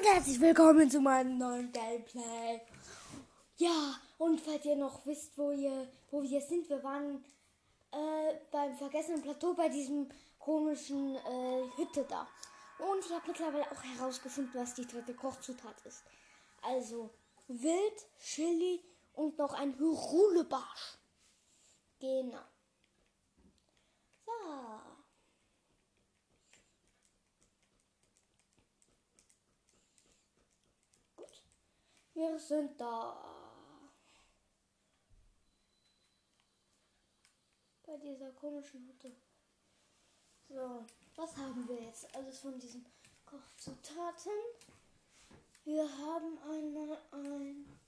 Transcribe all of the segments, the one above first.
und herzlich willkommen zu meinem neuen Gameplay. Ja, und falls ihr noch wisst, wo, ihr, wo wir sind, wir waren äh, beim vergessenen Plateau bei diesem komischen äh, Hütte da. Und ich habe mittlerweile auch herausgefunden, was die dritte Kochzutat ist. Also Wild, Chili und noch ein Rulebarsch. Genau. So. Gut. Wir sind da. Bei dieser komischen Hütte. So, was haben wir jetzt alles von diesen Kochzutaten? Wir haben einmal ein.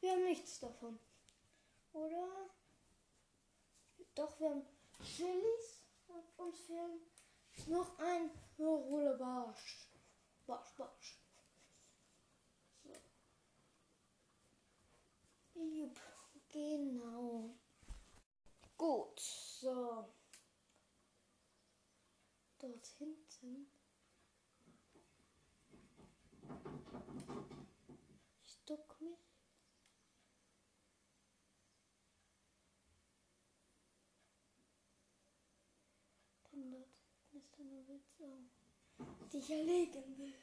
Wir haben nichts davon. Oder? Doch, wir haben Chilis und uns fehlen noch ein Rolle Barsch. Barsch, Barsch. So. Jupp, genau. Gut, so. Dort hinten. Ich duck mich. Denn dort ist eine Wildsau, die ich erlegen will.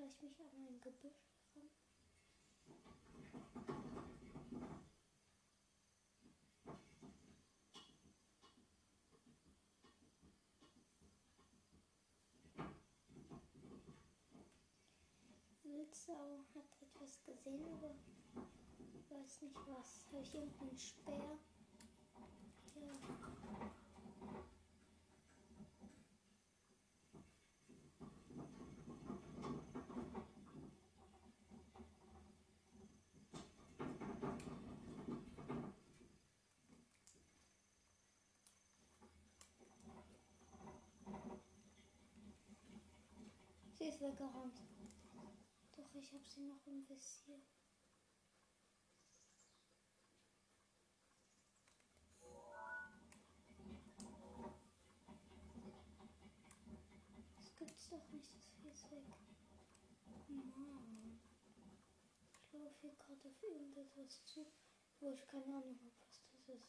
Schleich mich an ein Gebüsch ran. Wildsau hat etwas gesehen, aber ich weiß nicht was. Habe ich irgendeinen Speer? Ja. Sie ist weggerannt. Doch ich habe sie noch im Visier. Das gibt's doch nicht, das Vieh ist weg. Mann. Ich laufe hier gerade auf irgendetwas zu, wo ich keine Ahnung habe, was das ist.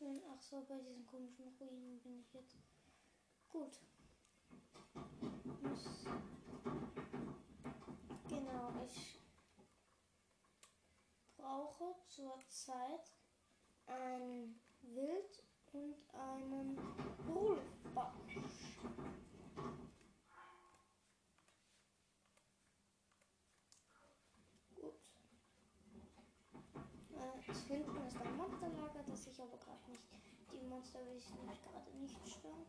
Bin, ach so, bei diesen komischen Ruinen bin ich jetzt. Gut. Genau, ich brauche zurzeit ein Wild und einen Rulbarsch. Gut. Äh, hinten ist ein Monsterlager, das ich aber gerade nicht. Die Monster will ich gerade nicht stören.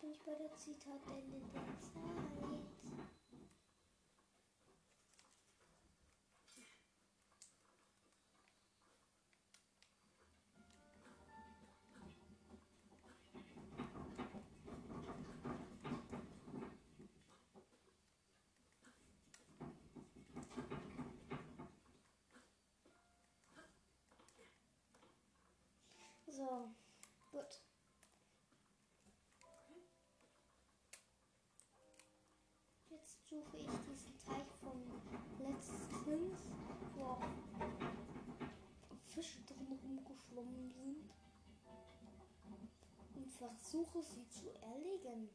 So. Jetzt bin ich bei der Zitadelle der Zeit. So, gut. Suche ich diesen Teich von letztens, wo auch Fische drin rumgeschwommen sind. Und versuche sie zu erlegen.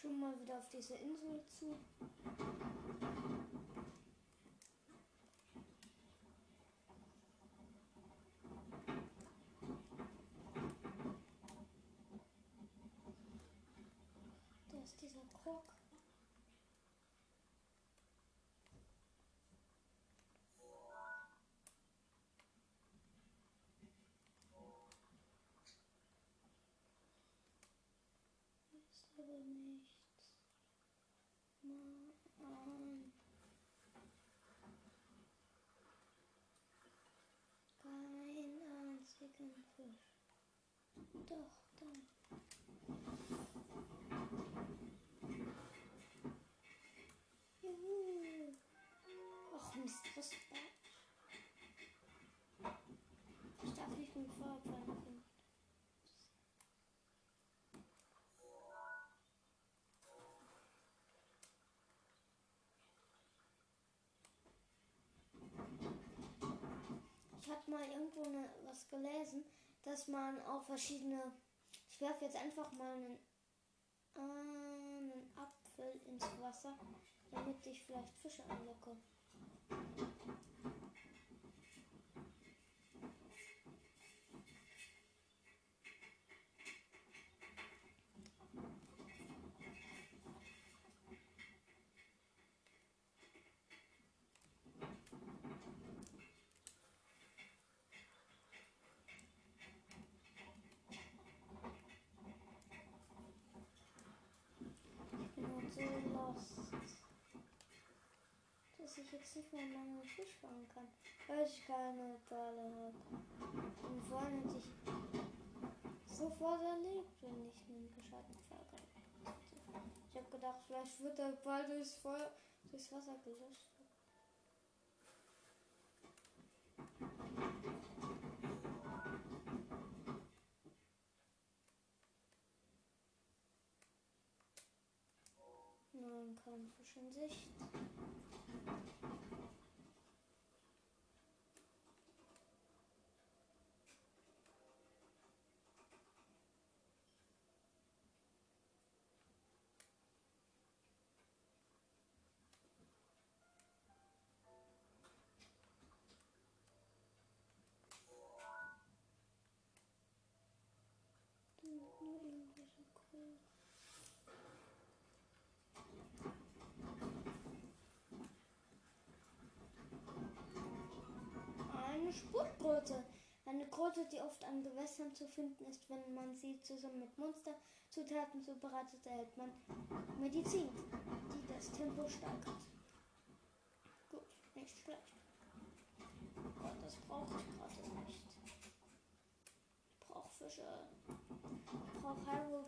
Schon mal wieder auf diese Insel zu. Da ist dieser Krog. Ist aber nichts. Mann. Kein einzigen Fisch. Doch, dann. Juhu. Ach Mist, was? Ich darf nicht mit dem Feuerpfeil machen. Ich habe mal irgendwo ne, was gelesen, dass man auch verschiedene. Ich werfe jetzt einfach mal einen, äh, einen Apfel ins Wasser, damit ich vielleicht Fische anlocke. Ich bin halt so lost, dass ich jetzt nicht mehr lange Fisch fangen kann, weil ich keine Perle habe. Und vorhin hätte ich sofort erlebt, wenn ich einen gescheiten gehabt hätte. Ich habe gedacht, vielleicht wird der Ball durchs Feuer, durchs Wasser gelöscht. Nein, kein Fisch in Sicht. Da sind nur irgendwelche Kohlen. Eine Spurtkröte. Eine Kröte, die oft an Gewässern zu finden ist, wenn man sie zusammen mit Monsterzutaten zubereitet, erhält man Medizin, die das Tempo steigert. Gut, nicht schlecht. Aber das brauche ich gerade nicht. Ich brauche Fische. Ich brauche Hyrule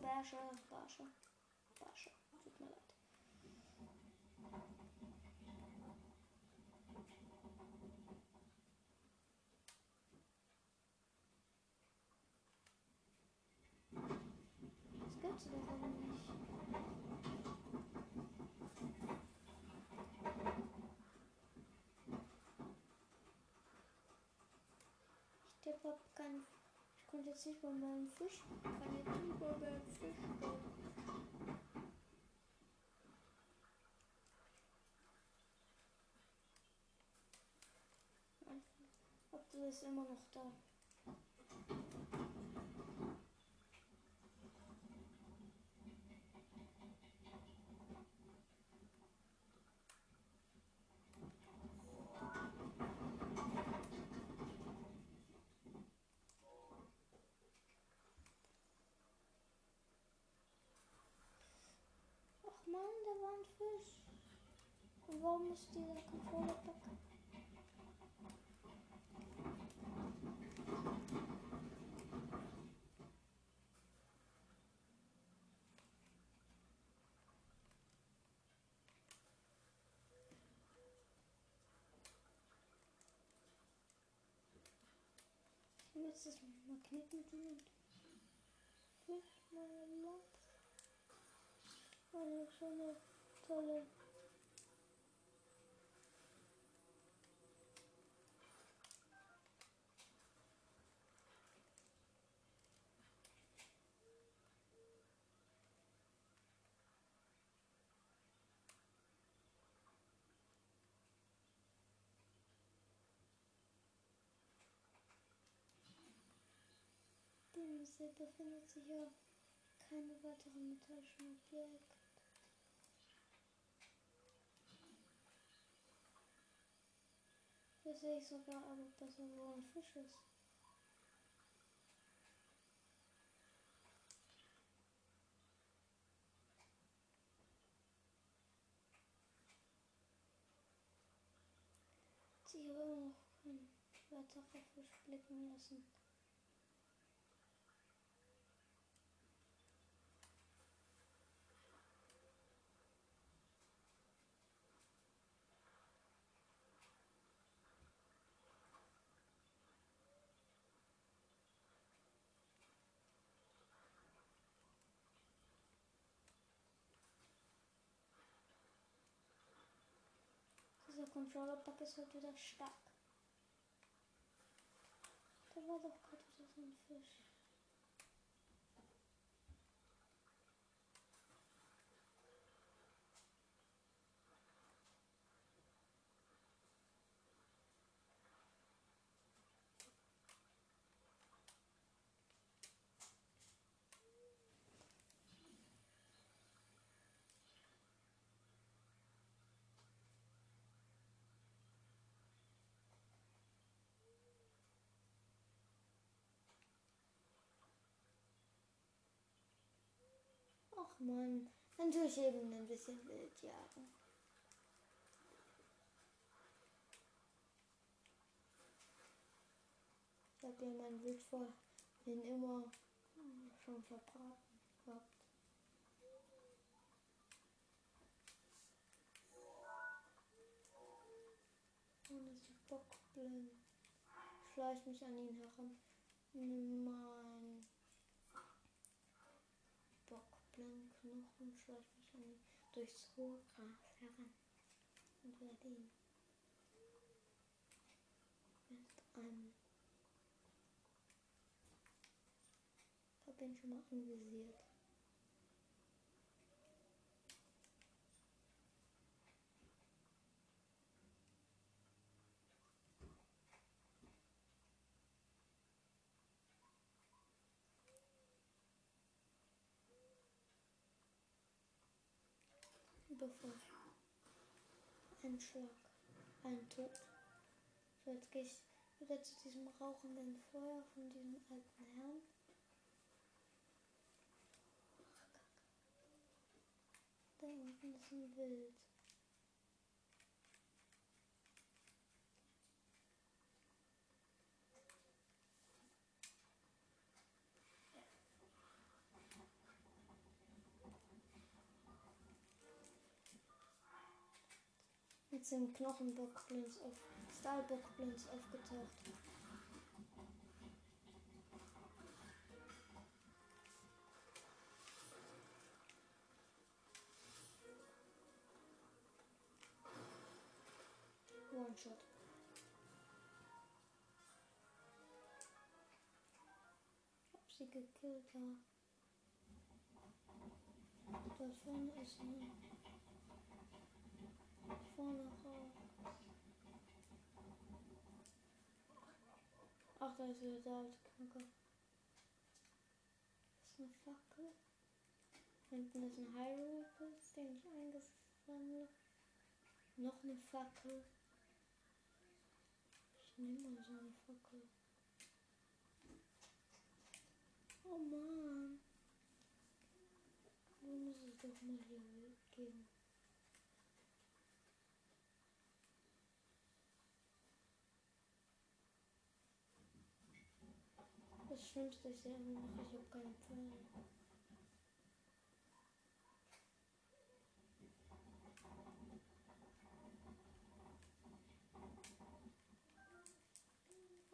Ich tippe, hab keinen. Ich konnte jetzt nicht mal meinen Fisch. Kann jetzt nicht mal meinen Fisch stellen. Apfel ist immer noch da. Ach man, da war ein Fisch. Und warum ist dieser Controller weg? Ich will jetzt das Magnet mitnehmen. Fisch, meine Lampe. Eine schöne, tolle. Diese befindet sich auch keine weiteren metallischen Hier sehe ich sogar aber besser, wo ein Fisch ist. Sie aber noch kein weiterer Fisch blicken lassen. Controller-Bug ist halt wieder stark. Da war doch gerade wieder so ein Fisch. Ach man, dann tue ich eben ein bisschen wild jagen. Ich habe ja mein Wild vorhin immer schon verbraten gehabt. Und es ist bockblind. Schleich mich an ihn heran. Nimm mein Bockblind Knochen, schleich mich an durchs hohe Gras heran. Und werde ihn mit einem ihn schon mal anvisiert. Bevor ein Schlag, ein Tod. So, jetzt gehe ich wieder zu diesem rauchenden Feuer von diesem alten Herrn. Da unten ist ein Wild. Sind Knochenbockblins auf Stahlbockblins aufgetaucht. One shot. Ich hab sie gekillt, ja. Dort vorne ist eine. Vorne raus. Ach, da ist wieder der alte Knacker. Das ist eine Fackel. Hinten ist ein Hyrule-Pilz, den ich eingesammelt Noch eine Fackel. Ich nehme mal so eine Fackel. Oh Mann. Wo muss es doch mal hier weggehen? Das Schlimmste ist immer noch, ich habe keine Pfeile.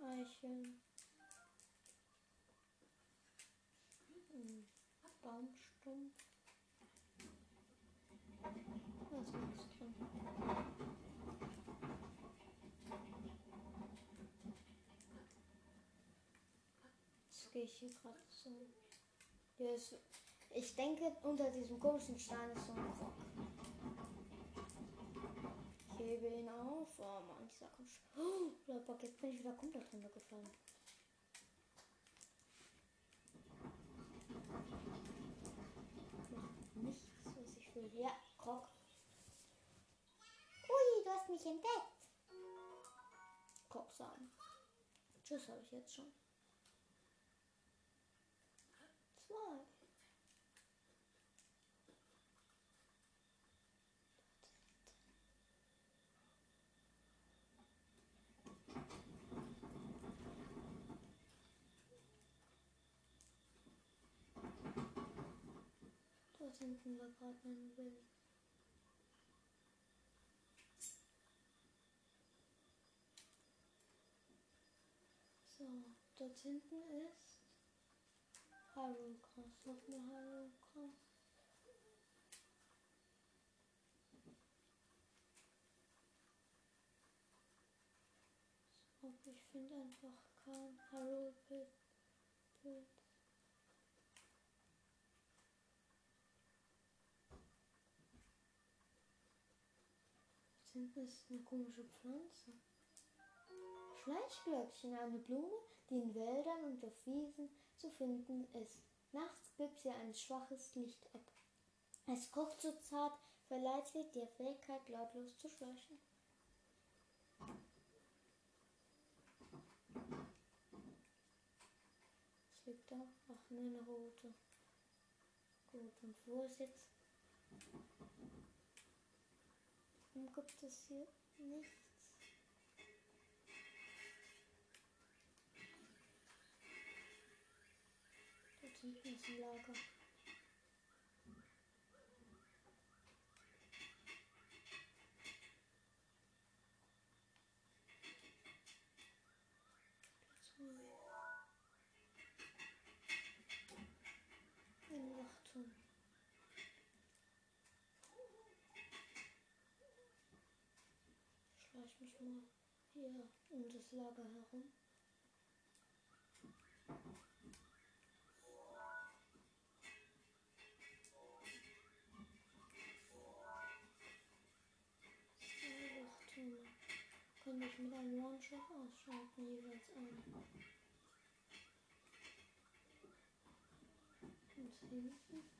Eicheln. Ein Baumstumpf. Da ist drin. gehe ich hier gerade so. Hier ist, ich denke, unter diesem komischen Stein ist so ein Rock. Ich hebe ihn auf. Oh Mann, dieser komische. Oh, Leute, jetzt bin ich wieder komplett runtergefallen. Nichts, was ich will. Ja, Krog. Ui, du hast mich entdeckt. Krog sagen. Tschüss, habe ich jetzt schon. Zwei. Dort hinten war gerade mein Bild. So, dort hinten ist Hyrule Cross. Noch mehr Hyrule Cross. So, ich finde einfach kein. Dort hinten ist eine komische Pflanze. Schleichglöckchen, eine Blume, die in Wäldern und auf Wiesen zu finden ist. Nachts gibt sie ein schwaches Licht ab. Es kocht so zart, verleiht sie die Fähigkeit, lautlos zu schleichen. Was liegt da? Ach, eine rote. Gut, und wo ist jetzt? Warum gibt es hier nichts? Dort hinten ist ein Lager. Ein Wachturm. Schleich mich mal hier um das Lager herum. Können mich mit einem One-Shot ausschalten, jeweils einen. Und hinten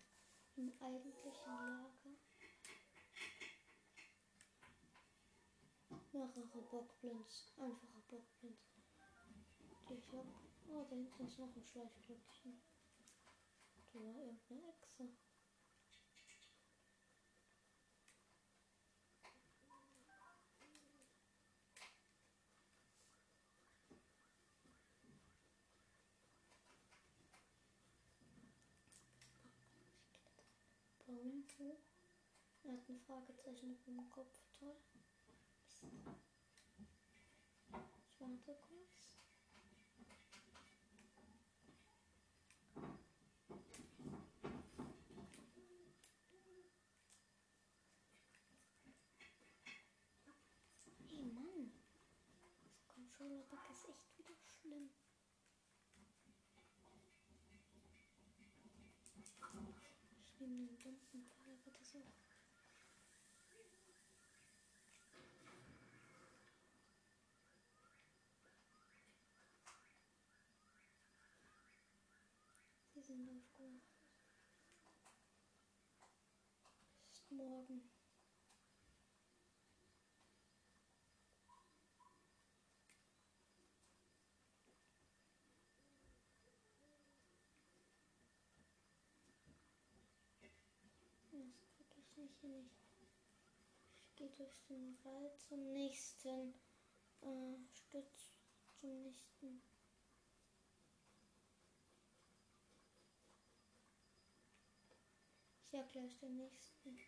im eigentlichen Lager mehrere Bockblins, einfache Bockblins. Die ich hab. Oh, da hinten ist noch ein Schleifglöckchen. Da war irgendeine Echse. Hoch. Er hat ein Fragezeichen auf dem Kopf. Toll. Ich warte kurz. Hey Mann. Das Controller-Bug ist echt wieder schlimm. Ich nehme den bunten Auch. Sie sind aufgewacht. Es ist morgen. Das ich nicht. Ich gehe durch den Wald zum nächsten äh, Stütz, zum nächsten. Ich jag gleich den nächsten.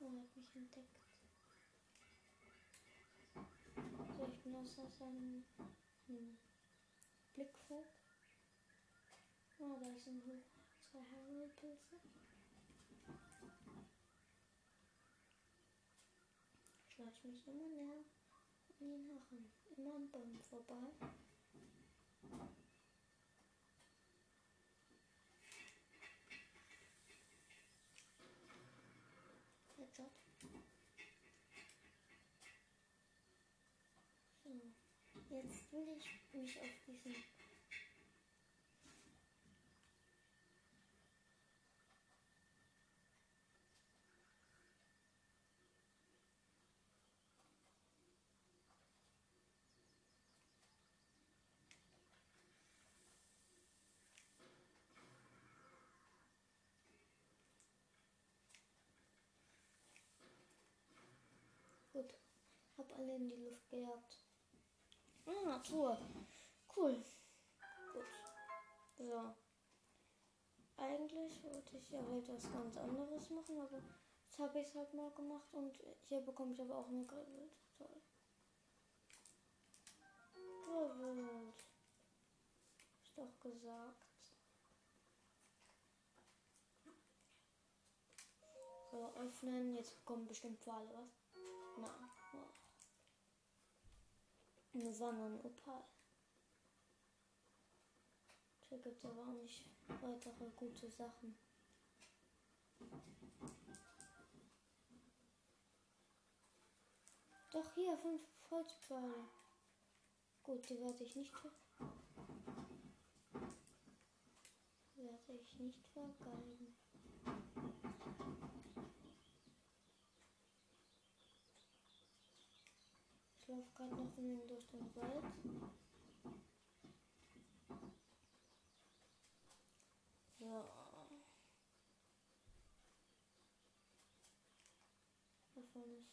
Oh, hat mich entdeckt. So, ich bin aus seinem hm, Blickfeld. Oh, da sind zwei Harold-Pilze. Mich immer näher an ihn heran. Immer am Baum vorbei. Headshot. So. Jetzt will ich mich auf diesen alle in die Luft gejagt. Ah, Tour. Cool. Gut. So. Eigentlich wollte ich ja etwas ganz anderes machen, aber jetzt habe ich es halt mal gemacht und hier bekomme ich aber auch eine Grillwild. Toll. Grillwild. Ist doch gesagt. So, öffnen. Jetzt kommen bestimmt Pfeile, was? Nein. Eine Sonne und Opal. Hier gibt es aber auch nicht weitere gute Sachen. Doch hier fünf Holzpfeile. Gut, die werde ich nicht werde ich nicht vergeigen. Laufe gerade noch durch den Wald. So. Davon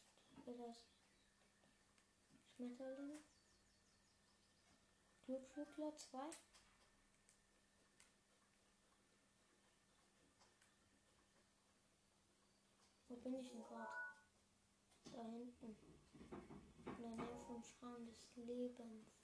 ist das Schmetterling. Glückschüttler 2. Wo bin ich denn gerade? Da hinten. In der Nähe vom Schrein des Lebens.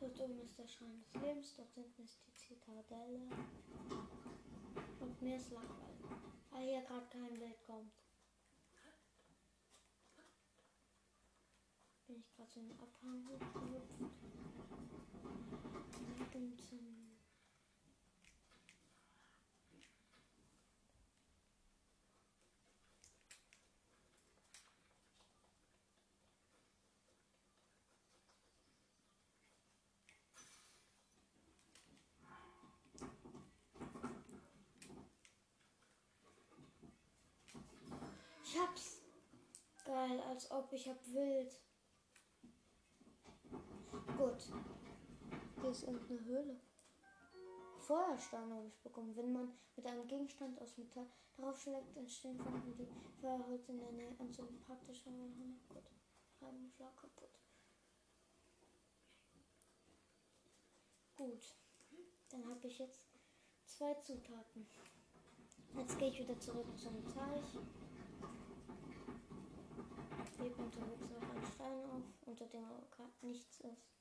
Dort oben ist der Schrein des Lebens, dort hinten ist die Zitadelle. Und mir ist langweilig, weil hier gerade kein Bild kommt. Bin ich gerade so in den Abhang hochgehüpft. Und zum Ich hab's. Geil, als ob ich hab wild. Gut. Hier ist irgendeine Höhle. Feuerstein habe ich bekommen. Wenn man mit einem Gegenstand aus Metall darauf schlägt, entstehen Funken, die Feuerholz in der Nähe anzünden. Praktisch haben wir gut. Halben Schlag kaputt. Gut. Dann habe ich jetzt zwei Zutaten. Jetzt gehe ich wieder zurück zum Teich hebt unterwegs noch ein Stein auf, unter dem nichts ist.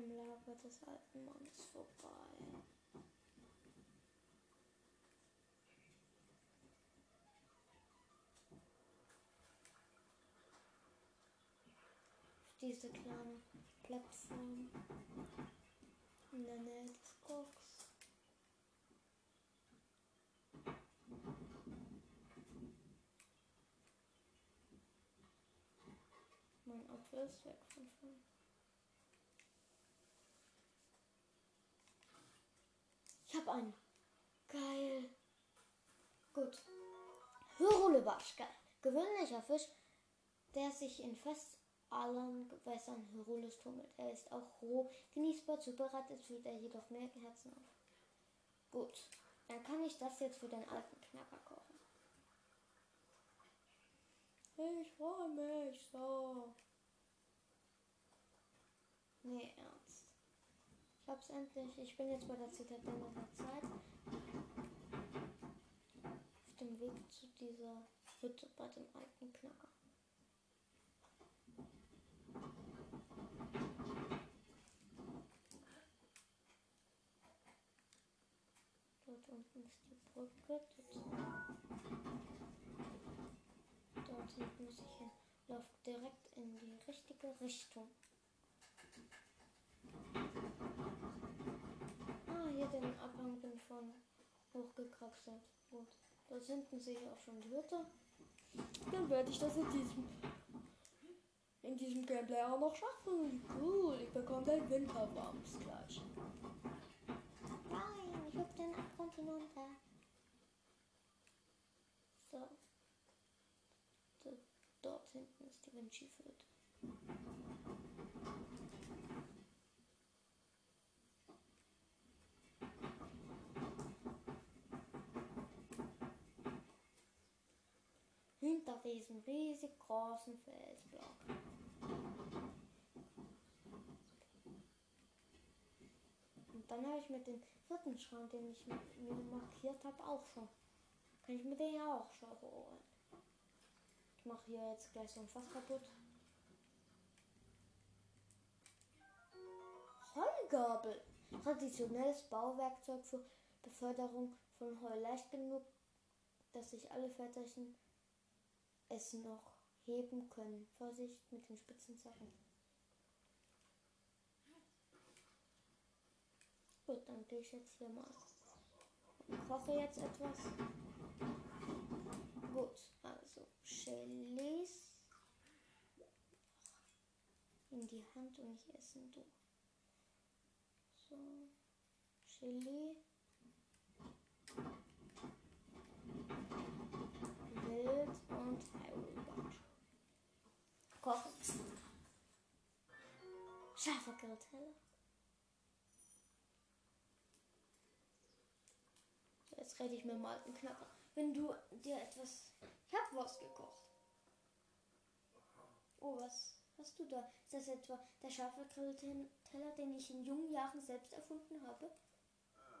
Am Lager des alten Mannes vorbei. diese kleine Plattform in der Nähe des Koks. Mein Auto ist weg von vorne. Ich habe einen. Geil. Gut. Hyrulebarsch. Gewöhnlicher Fisch, der sich in fast allen Gewässern Hyrules tummelt. Er ist auch roh, genießbar zubereitet, fühlt er jedoch mehr Herzen auf. Gut, dann kann ich das jetzt für den alten Knacker kochen. Ich freue mich so. Nee, ernst. Ich hab's endlich. Ich bin jetzt bei der Zitadelle der Zeit. Auf dem Weg zu dieser Hütte bei dem alten Knacker. Dort unten ist die Brücke. Dort hinten muss ich hin. Lauf direkt in die richtige Richtung. Ah, hier den Abhang bin von hochgekraxelt. Gut. Dort hinten sehe ich auch schon die Hütte. Dann werde ich das in diesem in diesem Gameplay auch noch schaffen. Cool, ich bekomme den Winterwams gleich. Nein, ich hab den Abgrund hinunter. Da. da. Dort hinten ist die Hinter diesem riesig großen Felsblock. Und dann habe ich mit dem vierten Schrank, den ich mir markiert habe, auch schon. Kann ich mir den ja auch schon holen. Ich mache hier jetzt gleich so ein Fass kaputt. Heugabel. Traditionelles Bauwerkzeug für Beförderung von Heu. Leicht genug, dass sich alle Väterchen es noch heben können. Vorsicht mit den spitzen Sachen. Gut, dann gehe ich jetzt hier mal und koche jetzt etwas. Gut, also Chilis in die Hand und ich essen du. So, Chili. Wild und Hyrule Kochen. Scharfer Grillteller. Jetzt rede ich mir mal einen Knapper. Wenn du dir etwas. Ich hab was gekocht. Oh, was hast du da? Ist das etwa der scharfe Grillteller, den ich in jungen Jahren selbst erfunden habe?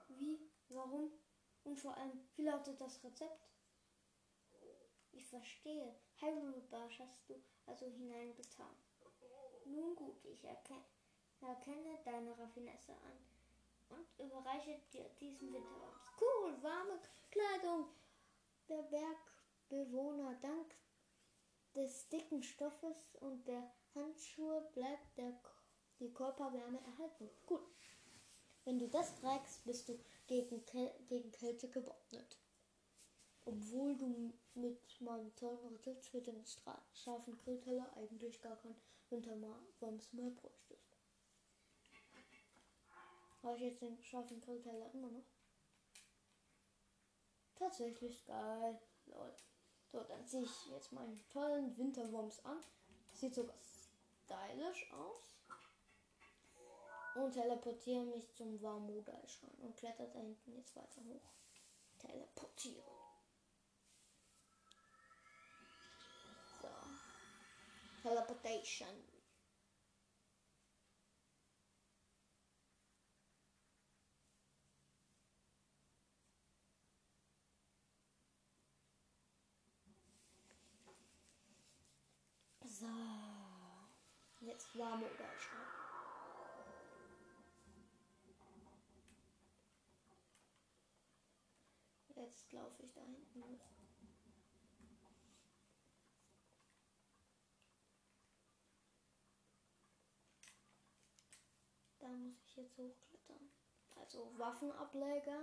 Wie? Warum? Und vor allem, wie lautet das Rezept? Ich verstehe. Barsch hast du also hineingetan. Nun gut, ich erkenne, erkenne deine Raffinesse an und überreiche dir diesen Winterwams. Cool, warme Kleidung. Der Bergbewohner, dank des dicken Stoffes und der Handschuhe bleibt der, die Körperwärme erhalten. Gut. Wenn du das trägst, bist du gegen, gegen Kälte gewappnet. Obwohl du mit meinem tollen Rezept für den scharfen Grillteller eigentlich gar kein Winterwams mehr bräuchtest. Habe ich jetzt den scharfen Grillteller immer noch? Tatsächlich geil. Lol. So, dann ziehe ich jetzt meinen tollen Winterwurms an. Sieht sogar stylisch aus. Und teleportiere mich zum Warmodalschrank und kletter da hinten jetzt weiter hoch. Teleportieren. Teleportation. So. Jetzt warme Oberschau. Jetzt laufe ich da hinten hoch. Muss ich jetzt hochklettern. Also Waffenableger.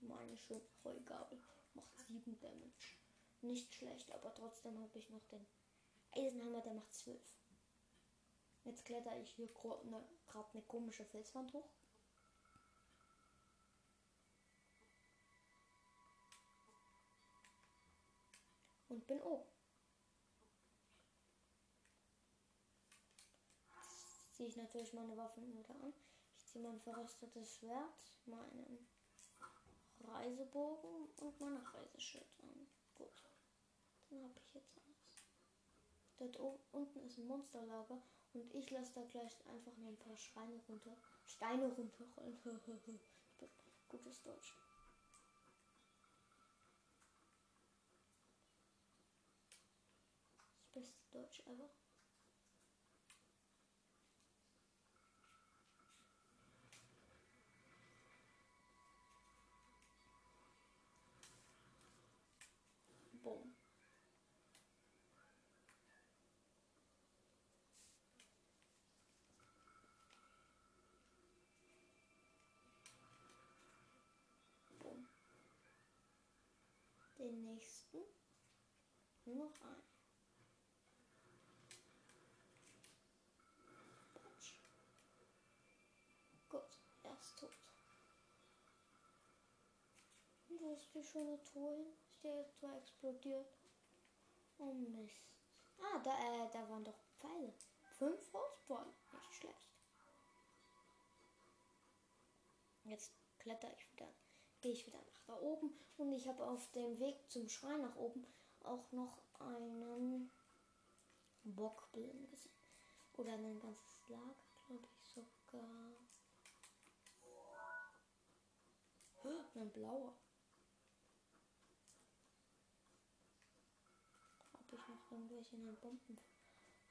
Meine schöne Heugabel macht 7 Damage. Nicht schlecht, aber trotzdem habe ich noch den Eisenhammer, der macht 12. Jetzt kletter ich hier gerade eine, eine komische Felswand hoch. Und bin oben. Ziehe ich natürlich meine Waffen wieder an. Ich ziehe mein verrostetes Schwert, meinen Reisebogen und meine Reiseschild an. Gut. Dann habe ich jetzt alles. Dort unten ist ein Monsterlager und ich lasse da gleich einfach nur ein paar Schreine runter. Steine runterrollen. Gutes Deutsch. Das beste Deutsch ever. Den nächsten. Nur noch ein. Patsch. Gut, er ist tot. wo ist die schöne Truhe hin? Ist der Tor explodiert? Oh Mist. Ah, da, äh, da waren doch Pfeile. Fünf Faustpfeile. Nicht schlecht. Jetzt kletter ich wieder. Gehe ich wieder nach da oben. Und ich habe auf dem Weg zum Schrein nach oben auch noch einen Bockblin gesehen. Oder ein ganzes Lager, glaube ich sogar. Ein blauer. Habe ich noch irgendwelche in den Bomben?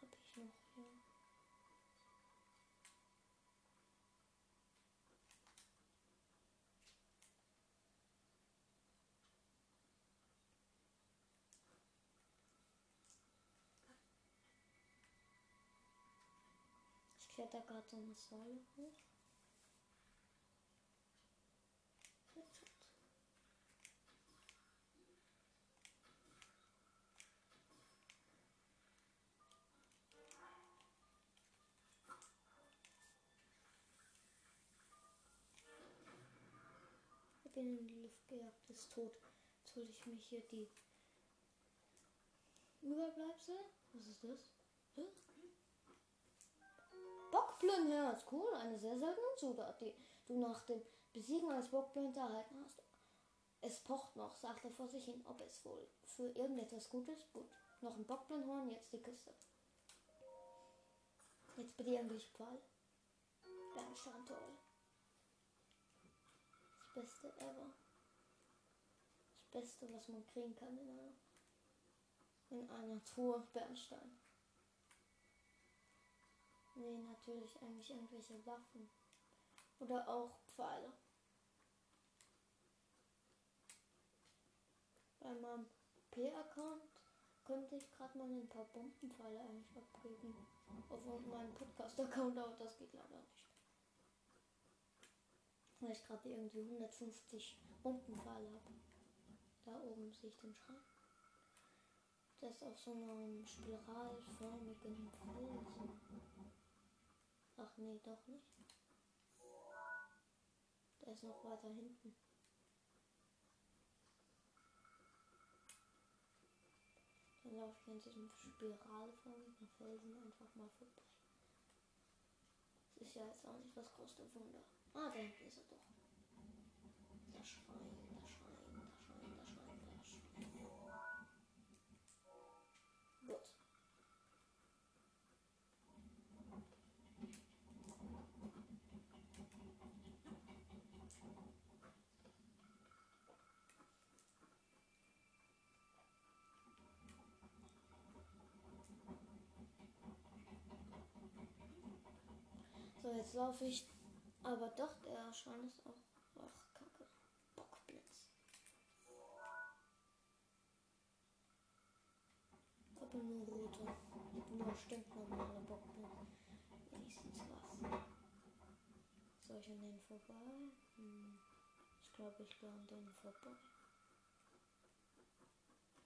Habe ich noch, ja. Ich kletter gerade so eine Säule hoch. Ich bin in die Luft gejagt, ist tot. Jetzt hole ich mich hier die Überbleibsel. Was ist das? Hä? Bockblindherz, cool. Eine sehr seltene Zutat, die du nach dem Besiegen als Bockblind erhalten hast. Es pocht noch, sagt er vor sich hin, ob es wohl für irgendetwas Gutes gut. Noch ein Bockblindhorn, jetzt die Küste. Jetzt bitte irgendwie Pfahl. Bernstein toll. Das Beste ever. Das Beste, was man kriegen kann in einer, in einer Truhe Bernstein. Nee, natürlich eigentlich irgendwelche Waffen. Oder auch Pfeile. Bei meinem P-Account könnte ich gerade mal ein paar Bombenpfeile eigentlich abgeben. Auf meinem Podcast-Account, aber das geht leider nicht. Weil ich gerade irgendwie 150 Bombenpfeile habe. Da oben sehe ich den Schrank. Der ist auf so einem spiralförmigen Felsen. Ach nee, doch nicht. Der ist noch weiter hinten. Dann laufe ich an diesem spiralförmigen Felsen einfach mal vorbei. Das ist ja jetzt auch nicht das größte Wunder. Ah, da hinten ist er doch. Der Schrein, jetzt laufe ich. Aber doch, der Schrein ist auch. Ach, kacke. Bockblitz. Aber nur rote. Nur stinknormale Bockblitz. Wenigstens was. Soll ich an denen vorbei? Hm. Ich glaube, ich gehe an denen vorbei.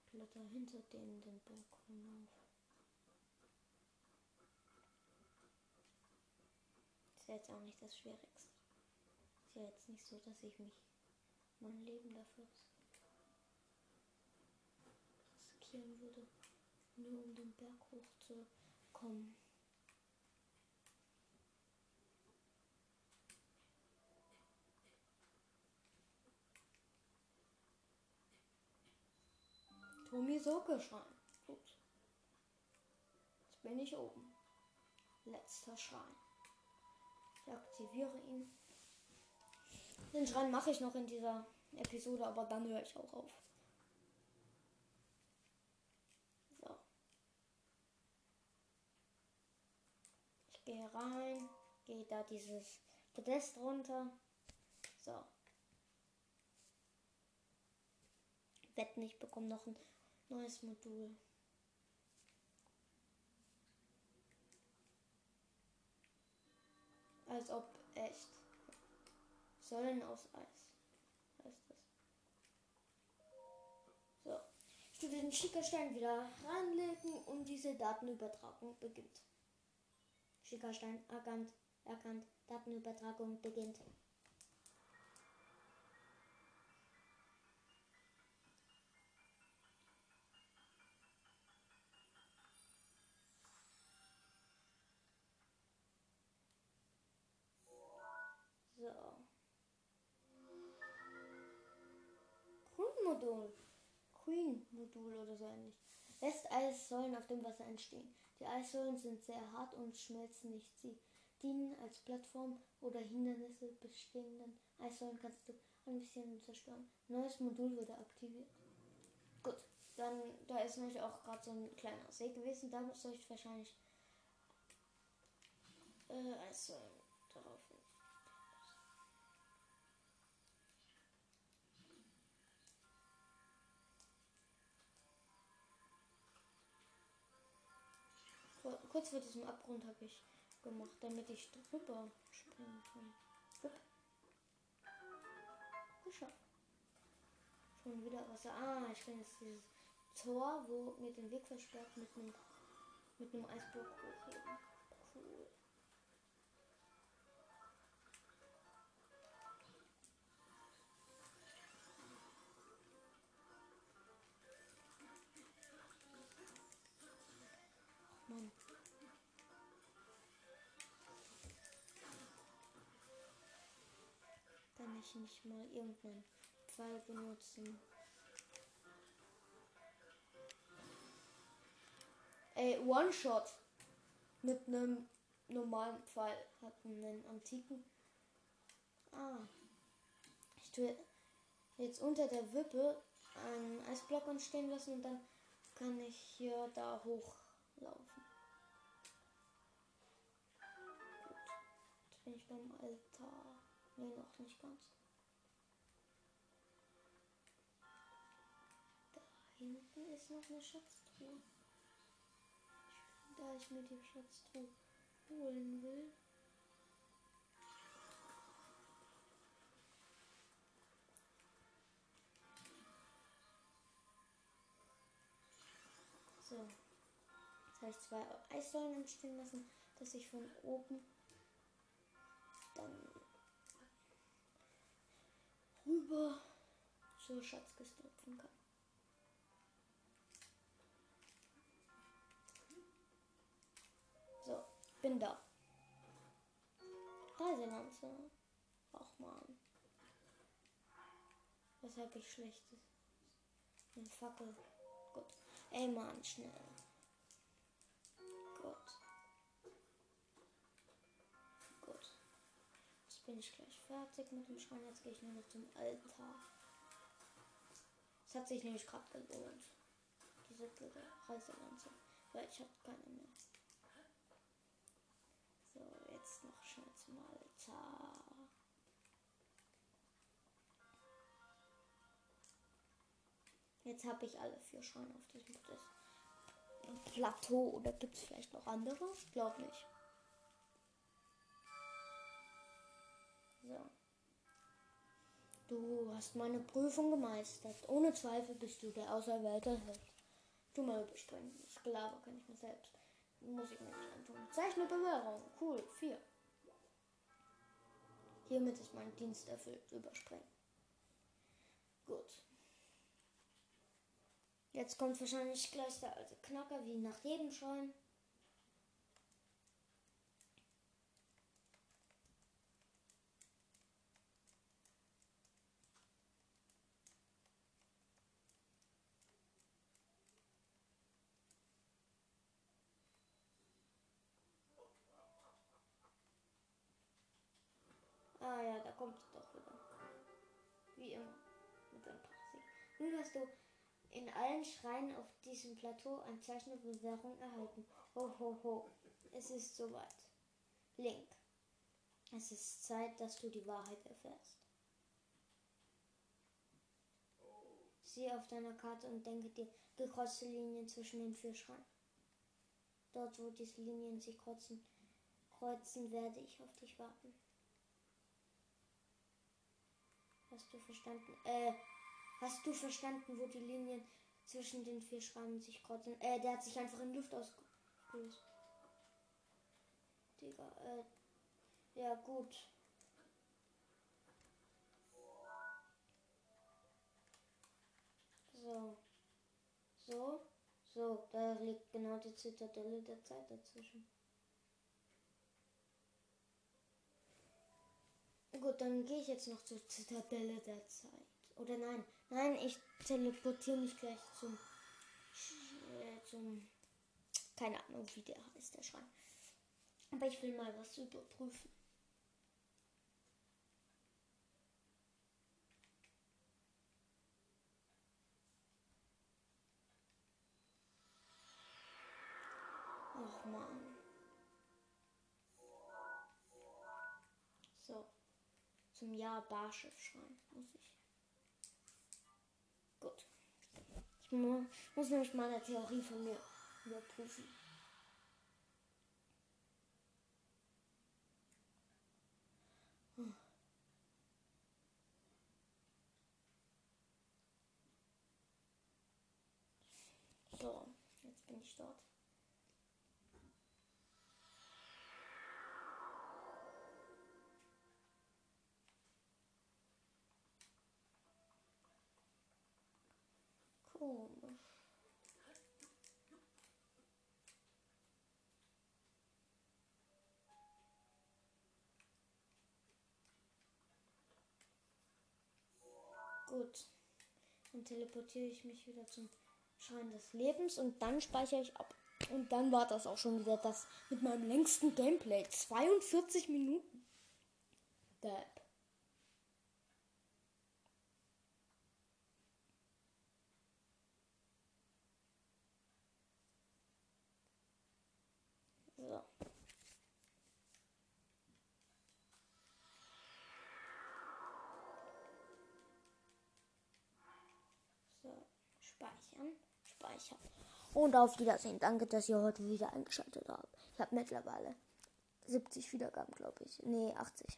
Kletter hinter denen den Berg hinauf. Ist ja jetzt auch nicht das Schwierigste. Ist ja jetzt nicht so, dass ich mich mein Leben dafür riskieren würde, nur um den Berg hochzukommen. Tommy Soke-Schrein. Gut. Jetzt bin ich oben. Letzter Schrein. Ich aktiviere ihn. Den Schrein mache ich noch in dieser Episode, aber dann höre ich auch auf. So. Ich gehe rein, gehe da dieses Podest runter. So. Wetten, ich bekomme noch ein neues Modul. Als ob echt. Säulen aus Eis. Heißt das. So. Ich tue den Schickerstein wieder reinlegen und diese Datenübertragung beginnt. Schickerstein erkannt. Erkannt. Datenübertragung beginnt. Queen-Modul oder so ähnlich. Lässt Eissäulen auf dem Wasser entstehen. Die Eissäulen sind sehr hart und schmelzen nicht. Sie dienen als Plattform oder Hindernisse bestehenden Eissäulen kannst du ein bisschen zerstören. Neues Modul wurde aktiviert. Gut, dann da ist nämlich auch gerade so ein kleiner See gewesen. Da soll ich wahrscheinlich äh, Eissäulen kurz vor diesem Abgrund habe ich gemacht, damit ich drüber springen kann. Schon wieder Wasser. Ah, ich kann jetzt dieses Tor, wo mir den Weg versperrt, mit einem mit Eisblock hochheben. Cool. Ich nicht mal irgendeinen Pfeil benutzen? Ey, One-Shot. Mit einem normalen Pfeil. Hat einen antiken. Ah. Ich tue jetzt unter der Wippe einen Eisblock entstehen lassen und dann kann ich hier da hochlaufen. bin ich beim Altar. Ne, noch nicht ganz. Hinten ist noch eine Schatztruhe. Da ich mir die Schatztruhe holen will. So. Jetzt habe ich zwei Eissäulen entstehen lassen, dass ich von oben dann rüber zur Schatzkiste hüpfen kann. Bin da. Reiselanze. Ach man. Was habe ich schlechtes? Eine Fackel. Gut. Ey Mann, schnell. bin ich gleich fertig mit dem Schrein. Jetzt gehe ich nur noch zum Altar. Es hat sich nämlich gerade gelohnt. Diese Reiselanze. Weil ich habe keine mehr. Jetzt habe ich alle vier Schreine auf diesem Plateau. Oder gibt es vielleicht noch andere? Ich glaube nicht. So. Du hast meine Prüfung gemeistert. Ohne Zweifel bist du der auserwählte Held. Du mal überspringen. Sklave kann ich mir selbst. Muss ich mir nicht antun. Zeichne Bewährung. Cool. Vier. Hiermit ist mein Dienst erfüllt. Überspringen. Gut. Jetzt kommt wahrscheinlich gleich der alte Knacker wie nach jedem Schein. Ah ja, da kommt es doch wieder. Wie immer. Mit einem Praxis. Nun hast du in allen Schreien auf diesem Plateau ein Zeichen der Bewährung erhalten. Ho, ho, ho. Es ist soweit. Link. Es ist Zeit, dass du die Wahrheit erfährst. Sieh auf deiner Karte und denke dir gekreuzte Linien zwischen den vier Schreien. Dort, wo diese Linien sich kreuzen, kreuzen, werde ich auf dich warten. Hast du verstanden? Äh, hast du verstanden, wo die Linien zwischen den vier Schreiben sich kreuzen? Äh, der hat sich einfach in Luft ausgelöst. Digga, äh, ja gut. So. So. So, da liegt genau die Zitadelle der Zeit dazwischen. Gut, dann gehe ich jetzt noch zur Zitadelle der Zeit. Oder nein, nein, ich teleportiere mich gleich zum, äh, zum, keine Ahnung, wie der heißt, der Schrein. Aber ich will mal was überprüfen. Ach man. So. Zum Jahr Barschiff schreiben muss ich. Gut. Ich mu muss nämlich mal eine Theorie von mir überprüfen. Hm. So, jetzt bin ich dort. Komisch. Gut. Dann teleportiere ich mich wieder zum Schein des Lebens und dann speichere ich ab. Und dann war das auch schon wieder das mit meinem längsten Gameplay. 42 Minuten. Dab. So. So, speichern, speichern. Und auf Wiedersehen. Danke, dass ihr heute wieder eingeschaltet habt. Ich habe mittlerweile 70 Wiedergaben, glaube ich. Nee, 80.